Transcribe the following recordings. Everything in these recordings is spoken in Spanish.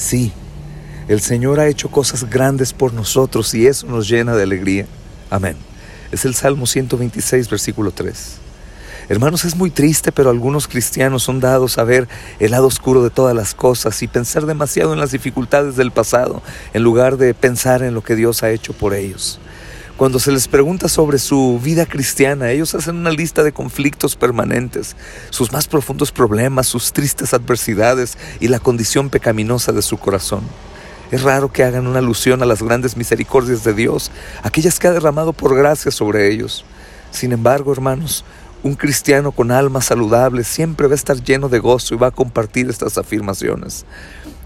Sí, el Señor ha hecho cosas grandes por nosotros y eso nos llena de alegría. Amén. Es el Salmo 126, versículo 3. Hermanos, es muy triste, pero algunos cristianos son dados a ver el lado oscuro de todas las cosas y pensar demasiado en las dificultades del pasado, en lugar de pensar en lo que Dios ha hecho por ellos. Cuando se les pregunta sobre su vida cristiana, ellos hacen una lista de conflictos permanentes, sus más profundos problemas, sus tristes adversidades y la condición pecaminosa de su corazón. Es raro que hagan una alusión a las grandes misericordias de Dios, aquellas que ha derramado por gracia sobre ellos. Sin embargo, hermanos, un cristiano con alma saludable siempre va a estar lleno de gozo y va a compartir estas afirmaciones.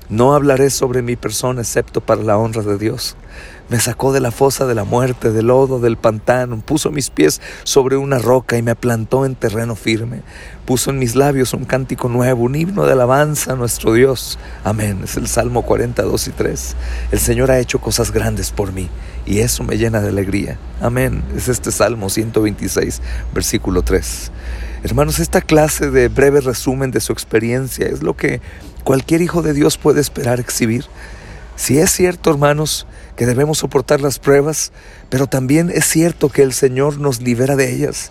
No hablaré sobre mi persona excepto para la honra de Dios. Me sacó de la fosa de la muerte, del lodo, del pantano, puso mis pies sobre una roca y me plantó en terreno firme. Puso en mis labios un cántico nuevo, un himno de alabanza a nuestro Dios. Amén. Es el Salmo 42 y 3. El Señor ha hecho cosas grandes por mí y eso me llena de alegría. Amén. Es este Salmo 126, versículo 3. Hermanos, esta clase de breve resumen de su experiencia es lo que cualquier hijo de Dios puede esperar exhibir. Si es cierto, hermanos, que debemos soportar las pruebas, pero también es cierto que el Señor nos libera de ellas.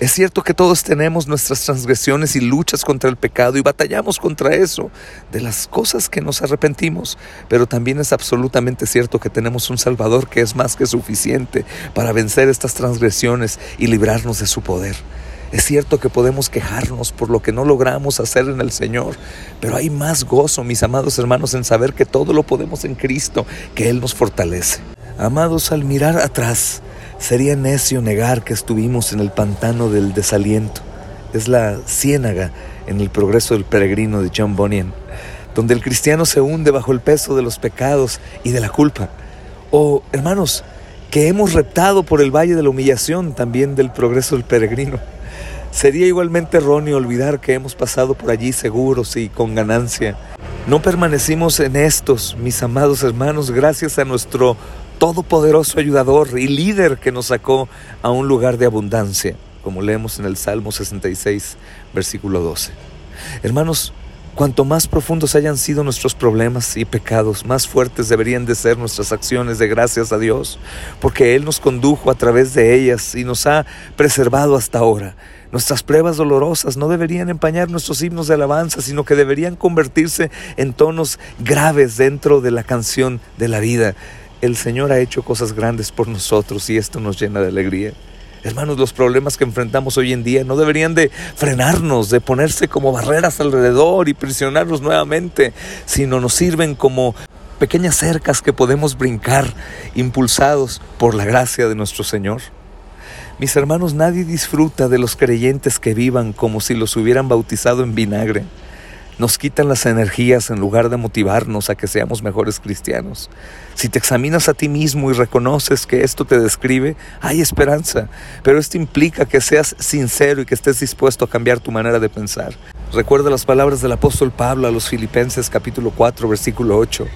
Es cierto que todos tenemos nuestras transgresiones y luchas contra el pecado y batallamos contra eso, de las cosas que nos arrepentimos, pero también es absolutamente cierto que tenemos un Salvador que es más que suficiente para vencer estas transgresiones y librarnos de su poder. Es cierto que podemos quejarnos por lo que no logramos hacer en el Señor, pero hay más gozo, mis amados hermanos, en saber que todo lo podemos en Cristo, que Él nos fortalece. Amados, al mirar atrás, sería necio negar que estuvimos en el pantano del desaliento. Es la ciénaga en el progreso del peregrino de John Bunyan, donde el cristiano se hunde bajo el peso de los pecados y de la culpa. O, hermanos, que hemos reptado por el valle de la humillación también del progreso del peregrino. Sería igualmente erróneo olvidar que hemos pasado por allí seguros y con ganancia. No permanecimos en estos, mis amados hermanos, gracias a nuestro todopoderoso ayudador y líder que nos sacó a un lugar de abundancia, como leemos en el Salmo 66, versículo 12. Hermanos, Cuanto más profundos hayan sido nuestros problemas y pecados, más fuertes deberían de ser nuestras acciones de gracias a Dios, porque Él nos condujo a través de ellas y nos ha preservado hasta ahora. Nuestras pruebas dolorosas no deberían empañar nuestros himnos de alabanza, sino que deberían convertirse en tonos graves dentro de la canción de la vida. El Señor ha hecho cosas grandes por nosotros y esto nos llena de alegría. Hermanos, los problemas que enfrentamos hoy en día no deberían de frenarnos, de ponerse como barreras alrededor y prisionarnos nuevamente, sino nos sirven como pequeñas cercas que podemos brincar, impulsados por la gracia de nuestro Señor. Mis hermanos, nadie disfruta de los creyentes que vivan como si los hubieran bautizado en vinagre nos quitan las energías en lugar de motivarnos a que seamos mejores cristianos. Si te examinas a ti mismo y reconoces que esto te describe, hay esperanza, pero esto implica que seas sincero y que estés dispuesto a cambiar tu manera de pensar. Recuerda las palabras del apóstol Pablo a los Filipenses capítulo 4 versículo 8.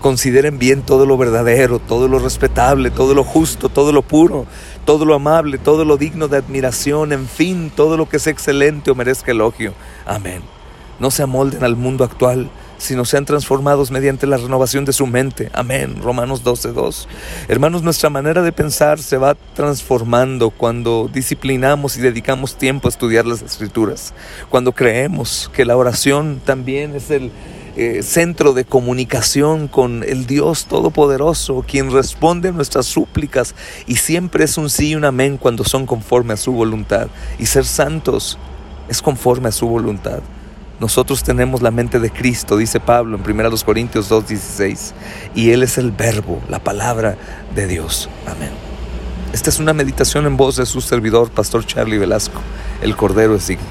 Consideren bien todo lo verdadero, todo lo respetable, todo lo justo, todo lo puro, todo lo amable, todo lo digno de admiración, en fin, todo lo que es excelente o merezca elogio. Amén no se amolden al mundo actual, sino sean transformados mediante la renovación de su mente. Amén. Romanos 12.2. Hermanos, nuestra manera de pensar se va transformando cuando disciplinamos y dedicamos tiempo a estudiar las escrituras. Cuando creemos que la oración también es el eh, centro de comunicación con el Dios Todopoderoso, quien responde a nuestras súplicas y siempre es un sí y un amén cuando son conforme a su voluntad. Y ser santos es conforme a su voluntad. Nosotros tenemos la mente de Cristo, dice Pablo en 1 Corintios 2:16, y Él es el verbo, la palabra de Dios. Amén. Esta es una meditación en voz de su servidor, Pastor Charlie Velasco, el Cordero es digno.